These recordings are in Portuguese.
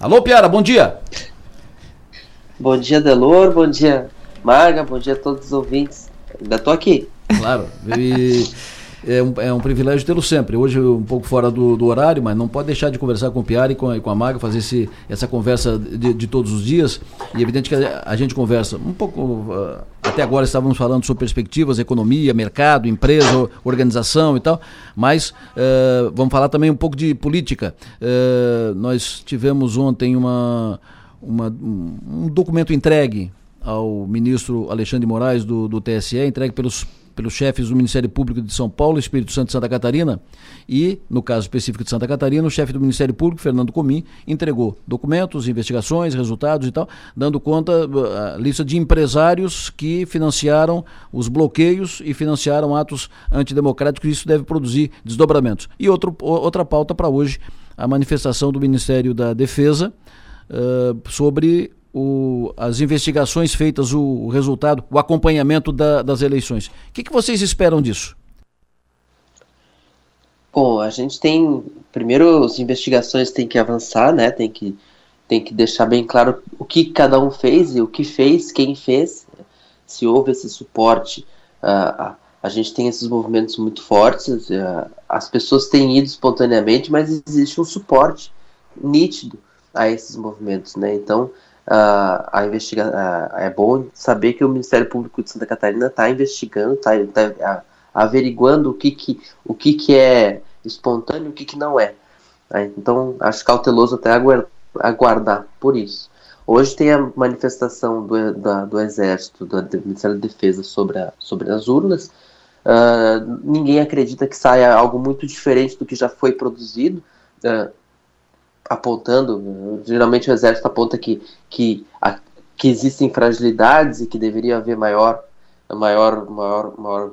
Alô, Piara, bom dia. Bom dia, Delor, bom dia, Marga, bom dia a todos os ouvintes. Ainda tô aqui. Claro. E é um, é um privilégio tê-lo sempre. Hoje um pouco fora do, do, horário, mas não pode deixar de conversar com o Piara e com a, com a Maga, fazer esse, essa conversa de, de, todos os dias. E é evidente que a, a gente conversa um pouco. Uh, até agora estávamos falando sobre perspectivas, economia, mercado, empresa, organização e tal, mas uh, vamos falar também um pouco de política. Uh, nós tivemos ontem uma, uma, um documento entregue ao ministro Alexandre Moraes do, do TSE, entregue pelos pelos chefes do Ministério Público de São Paulo, Espírito Santo e Santa Catarina, e, no caso específico de Santa Catarina, o chefe do Ministério Público, Fernando Comim, entregou documentos, investigações, resultados e tal, dando conta a lista de empresários que financiaram os bloqueios e financiaram atos antidemocráticos, isso deve produzir desdobramentos. E outro, outra pauta para hoje, a manifestação do Ministério da Defesa uh, sobre o, as investigações feitas, o, o resultado, o acompanhamento da, das eleições. O que, que vocês esperam disso? Bom, a gente tem. Primeiro, as investigações têm que avançar, né? Tem que, tem que deixar bem claro o que cada um fez e o que fez, quem fez, se houve esse suporte. Uh, a gente tem esses movimentos muito fortes, uh, as pessoas têm ido espontaneamente, mas existe um suporte nítido a esses movimentos, né? Então, uh, a investigar uh, é bom saber que o Ministério Público de Santa Catarina está investigando, está tá, averiguando o que, que, o que, que é espontâneo e o que, que não é. Né? Então, acho cauteloso até aguardar por isso. Hoje tem a manifestação do, da, do Exército, do, do, Ministério da Defesa sobre, a, sobre as urnas. Uh, ninguém acredita que saia algo muito diferente do que já foi produzido. Uh, apontando, geralmente o exército aponta que, que, a, que existem fragilidades e que deveria haver maior, maior, maior, maior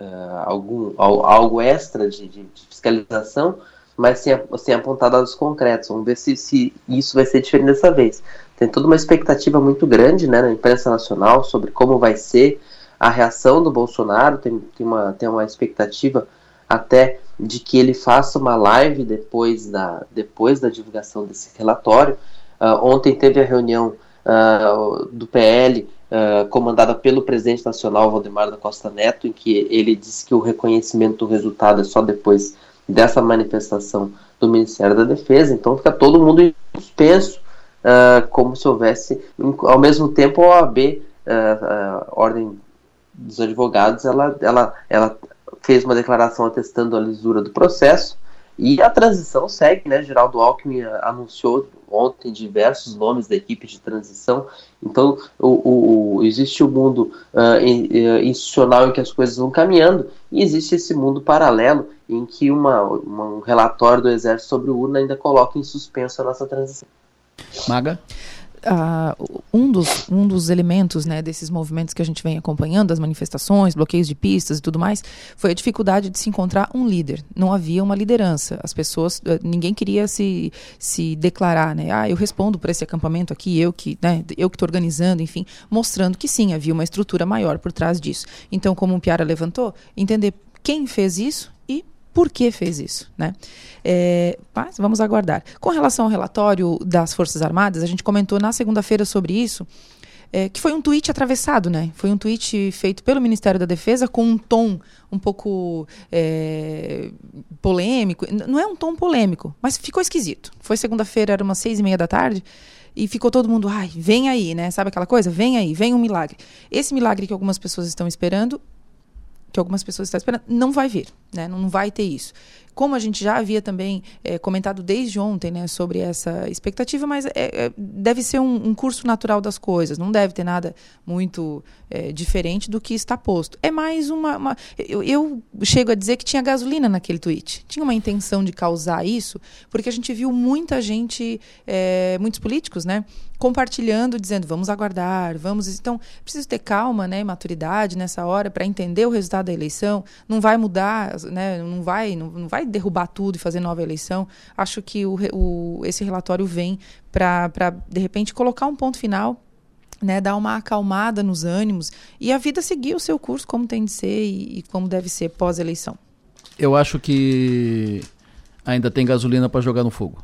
uh, algum, algo extra de, de, fiscalização, mas sem, sem apontar dados concretos. Vamos ver se, se isso vai ser diferente dessa vez. Tem toda uma expectativa muito grande né, na imprensa nacional sobre como vai ser a reação do Bolsonaro, tem, tem, uma, tem uma expectativa até de que ele faça uma live depois da, depois da divulgação desse relatório. Uh, ontem teve a reunião uh, do PL, uh, ah, comandada pelo presidente nacional Valdemar da Costa Neto, em que ele disse que o reconhecimento do resultado é só depois dessa manifestação do Ministério da Defesa. Então fica todo mundo em suspenso, como se houvesse, ao mesmo tempo, a OAB, Ordem dos Advogados, ela, ela, ela fez uma declaração atestando a lisura do processo e a transição segue, né? Geraldo Alckmin anunciou ontem diversos nomes da equipe de transição. Então, o, o existe o mundo uh, institucional em que as coisas vão caminhando e existe esse mundo paralelo em que uma, uma, um relatório do Exército sobre o urna ainda coloca em suspenso a nossa transição. Maga? Uh, um, dos, um dos elementos né, desses movimentos que a gente vem acompanhando, das manifestações, bloqueios de pistas e tudo mais, foi a dificuldade de se encontrar um líder. Não havia uma liderança. As pessoas, uh, ninguém queria se, se declarar, né? Ah, eu respondo por esse acampamento aqui, eu que né, eu que estou organizando, enfim, mostrando que sim, havia uma estrutura maior por trás disso. Então, como o Piara levantou, entender quem fez isso e por que fez isso, né? É, mas vamos aguardar. Com relação ao relatório das Forças Armadas, a gente comentou na segunda-feira sobre isso, é, que foi um tweet atravessado, né? Foi um tweet feito pelo Ministério da Defesa com um tom um pouco é, polêmico. Não é um tom polêmico, mas ficou esquisito. Foi segunda-feira, era umas seis e meia da tarde. E ficou todo mundo, ai, vem aí, né? Sabe aquela coisa? Vem aí, vem um milagre. Esse milagre que algumas pessoas estão esperando que algumas pessoas estão esperando, não vai vir, né? não vai ter isso. Como a gente já havia também é, comentado desde ontem né, sobre essa expectativa, mas é, é, deve ser um, um, curso natural das coisas, não deve ter nada muito diferente do que está posto. É mais uma. uma eu, eu, chego a dizer que tinha gasolina naquele tweet. Tinha uma intenção de causar isso, porque a gente viu muita gente, muitos políticos, né? compartilhando, dizendo vamos aguardar, vamos. Então, preciso ter calma né, e maturidade nessa hora para entender o resultado da eleição. Não vai mudar, né, não, vai, não, não vai derrubar tudo e fazer nova eleição. Acho que o, o esse relatório vem para, de repente, colocar um ponto final né, dar uma acalmada nos ânimos e a vida seguir o seu curso como tem de ser e, e como deve ser pós-eleição. Eu acho que ainda tem gasolina para jogar no fogo.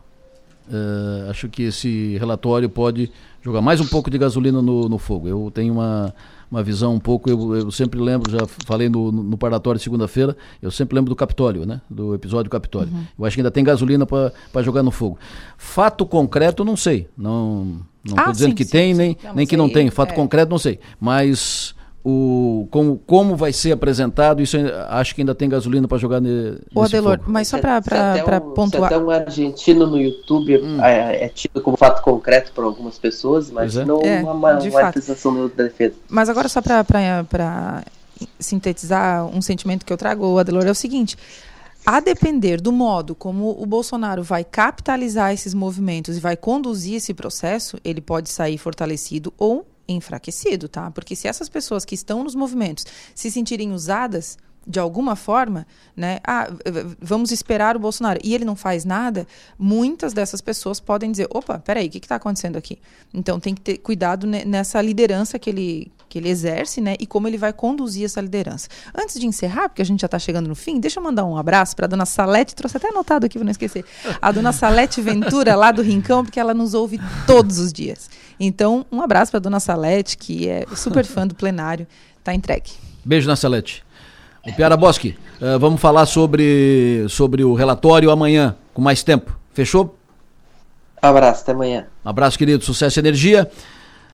Uh, acho que esse relatório pode jogar mais um pouco de gasolina no, no fogo. Eu tenho uma, uma visão um pouco, eu, eu sempre lembro, já falei no, no parlatório de segunda-feira, eu sempre lembro do Capitólio, né? Do episódio Capitólio. Uhum. Eu acho que ainda tem gasolina para jogar no fogo. Fato concreto, não sei. Não estou ah, dizendo sim, que sim, tem, sim. nem, nem que não tem. Fato é. concreto, não sei. Mas o, como, como vai ser apresentado, isso acho que ainda tem gasolina para jogar ne, o Adelor, fogo. mas só para um, pontuar. Se até um argentino no YouTube hum. é, é, tido como fato concreto para algumas pessoas, mas é. não é, uma, uma manifestação da defesa. Mas agora só para sintetizar um sentimento que eu trago, Adelor, é o seguinte. A depender do modo como o Bolsonaro vai capitalizar esses movimentos e vai conduzir esse processo, ele pode sair fortalecido ou enfraquecido, tá? Porque se essas pessoas que estão nos movimentos se sentirem usadas de alguma forma, né? Ah, vamos esperar o Bolsonaro. E ele não faz nada, muitas dessas pessoas podem dizer, opa, peraí, o que está acontecendo aqui? Então tem que ter cuidado nessa liderança que ele, que ele exerce, né? E como ele vai conduzir essa liderança. Antes de encerrar, porque a gente já está chegando no fim, deixa eu mandar um abraço para a dona Salete, trouxe até anotado aqui para não esquecer. A dona Salete Ventura, lá do Rincão, porque ela nos ouve todos os dias. Então, um abraço para dona Salete, que é super fã do plenário. Tá entregue. Beijo na Salete. O Piara Bosque, uh, vamos falar sobre, sobre o relatório amanhã, com mais tempo. Fechou? Abraço, até amanhã. Abraço, querido. Sucesso e energia.